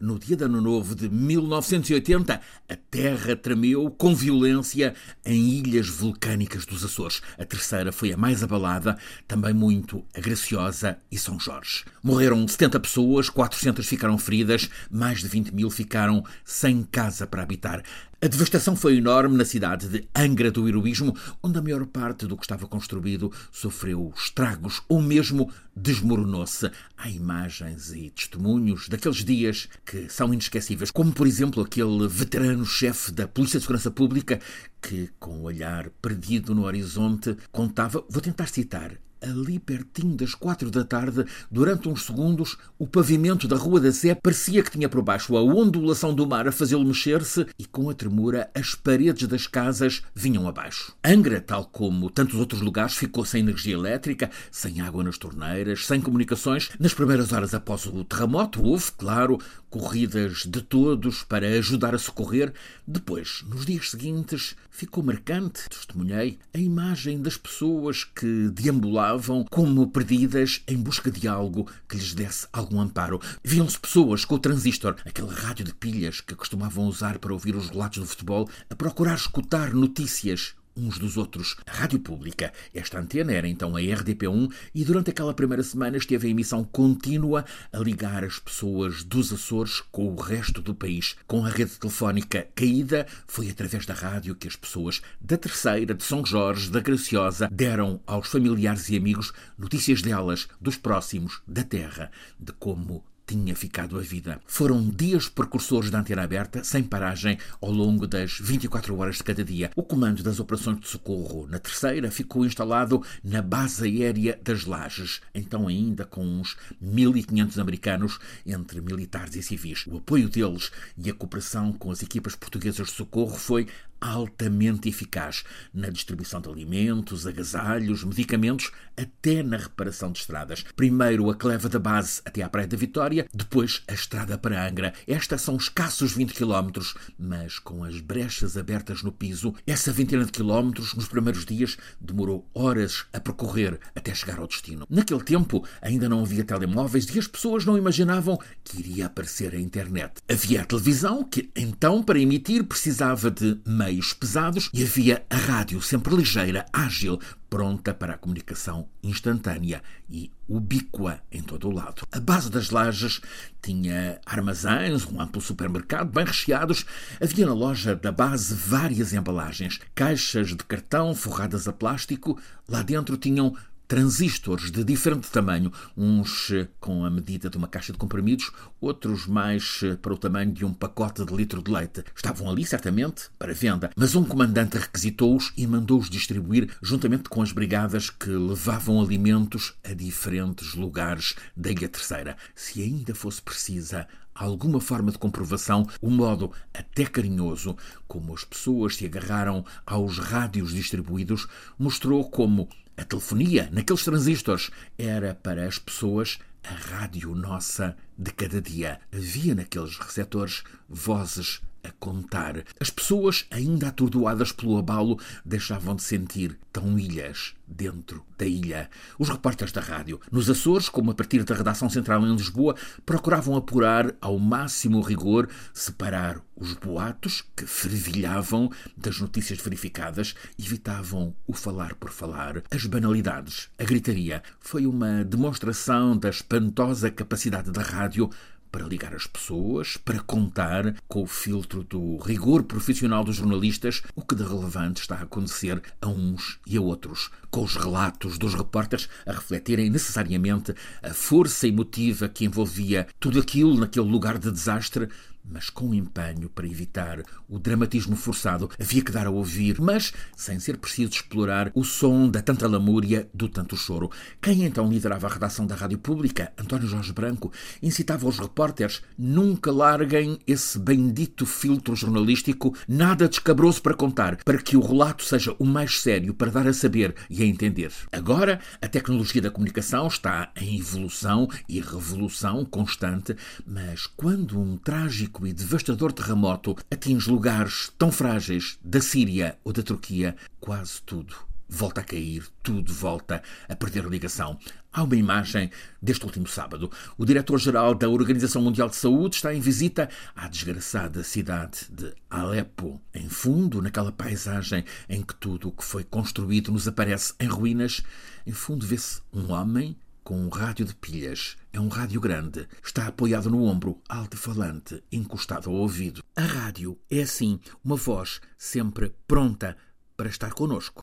no dia de Ano Novo de 1980, a terra tremeu com violência em ilhas vulcânicas dos Açores. A terceira foi a mais abalada, também muito a Graciosa e São Jorge. Morreram 70 pessoas, 400 ficaram feridas, mais de 20 mil ficaram sem casa para habitar. A devastação foi enorme na cidade de Angra do Heroísmo, onde a maior parte do que estava construído sofreu estragos ou mesmo desmoronou-se. Há imagens e testemunhos daqueles dias que são inesquecíveis, como por exemplo aquele veterano-chefe da Polícia de Segurança Pública que, com o olhar perdido no horizonte, contava, vou tentar citar, ali pertinho das quatro da tarde, durante uns segundos, o pavimento da Rua da Sé parecia que tinha por baixo a ondulação do mar a fazê-lo mexer-se e, com a tremura, as paredes das casas vinham abaixo. Angra, tal como tantos outros lugares, ficou sem energia elétrica, sem água nas torneiras, sem comunicações. Nas primeiras horas após o terremoto, houve, claro, corridas de todos para ajudar a socorrer. Depois, nos dias seguintes, ficou marcante, testemunhei, a imagem das pessoas que deambulavam como perdidas em busca de algo que lhes desse algum amparo. Viam-se pessoas com o transistor, aquele rádio de pilhas que costumavam usar para ouvir os relatos do futebol, a procurar escutar notícias uns dos outros. A Rádio Pública, esta antena era então a RDP1 e durante aquela primeira semana esteve em emissão contínua a ligar as pessoas dos Açores com o resto do país. Com a rede telefónica caída, foi através da rádio que as pessoas da Terceira, de São Jorge, da Graciosa, deram aos familiares e amigos notícias delas, dos próximos, da terra, de como tinha ficado a vida. Foram dias precursores da antena aberta, sem paragem, ao longo das 24 horas de cada dia. O comando das operações de socorro na terceira ficou instalado na base aérea das Lajes, então ainda com uns 1.500 americanos, entre militares e civis. O apoio deles e a cooperação com as equipas portuguesas de socorro foi altamente eficaz na distribuição de alimentos, agasalhos, medicamentos, até na reparação de estradas. Primeiro a cleva da base até à Praia da Vitória, depois a estrada para Angra. Estas são escassos 20 quilómetros, mas com as brechas abertas no piso, essa vintena de quilómetros nos primeiros dias demorou horas a percorrer até chegar ao destino. Naquele tempo ainda não havia telemóveis e as pessoas não imaginavam que iria aparecer a internet. Havia a televisão que então para emitir precisava de meios meios pesados e havia a rádio sempre ligeira, ágil, pronta para a comunicação instantânea e ubíqua em todo o lado. A base das lajes tinha armazéns, um amplo supermercado, bem recheados. Havia na loja da base várias embalagens, caixas de cartão forradas a plástico. Lá dentro tinham transistores de diferente tamanho, uns eh, com a medida de uma caixa de comprimidos, outros mais eh, para o tamanho de um pacote de litro de leite. Estavam ali, certamente, para venda, mas um comandante requisitou-os e mandou-os distribuir juntamente com as brigadas que levavam alimentos a diferentes lugares da Ilha Terceira. Se ainda fosse precisa alguma forma de comprovação, o modo até carinhoso como as pessoas se agarraram aos rádios distribuídos mostrou como a telefonia, naqueles transistores, era para as pessoas a rádio nossa de cada dia. Havia naqueles receptores vozes contar. As pessoas, ainda atordoadas pelo abalo, deixavam de sentir tão ilhas dentro da ilha. Os repórteres da rádio, nos Açores, como a partir da redação central em Lisboa, procuravam apurar ao máximo rigor, separar os boatos que fervilhavam das notícias verificadas, evitavam o falar por falar, as banalidades, a gritaria. Foi uma demonstração da espantosa capacidade da rádio para ligar as pessoas, para contar com o filtro do rigor profissional dos jornalistas o que de relevante está a acontecer a uns e a outros, com os relatos dos repórteres a refletirem necessariamente a força emotiva que envolvia tudo aquilo naquele lugar de desastre, mas com empenho para evitar o dramatismo forçado, havia que dar a ouvir, mas sem ser preciso explorar o som da tanta lamúria, do tanto choro. Quem então liderava a redação da Rádio Pública, António Jorge Branco, incitava os repórteres nunca larguem esse bendito filtro jornalístico, nada descabroso para contar, para que o relato seja o mais sério para dar a saber e a entender. Agora, a tecnologia da comunicação está em evolução e revolução constante, mas quando um trágico trágico e devastador terremoto atinge lugares tão frágeis da Síria ou da Turquia, quase tudo volta a cair, tudo volta a perder ligação. Há uma imagem deste último sábado. O diretor-geral da Organização Mundial de Saúde está em visita à desgraçada cidade de Alepo. Em fundo, naquela paisagem em que tudo o que foi construído nos aparece em ruínas, em fundo vê-se um homem com um rádio de pilhas. É um rádio grande. Está apoiado no ombro, alto-falante, encostado ao ouvido. A rádio é assim, uma voz sempre pronta para estar conosco.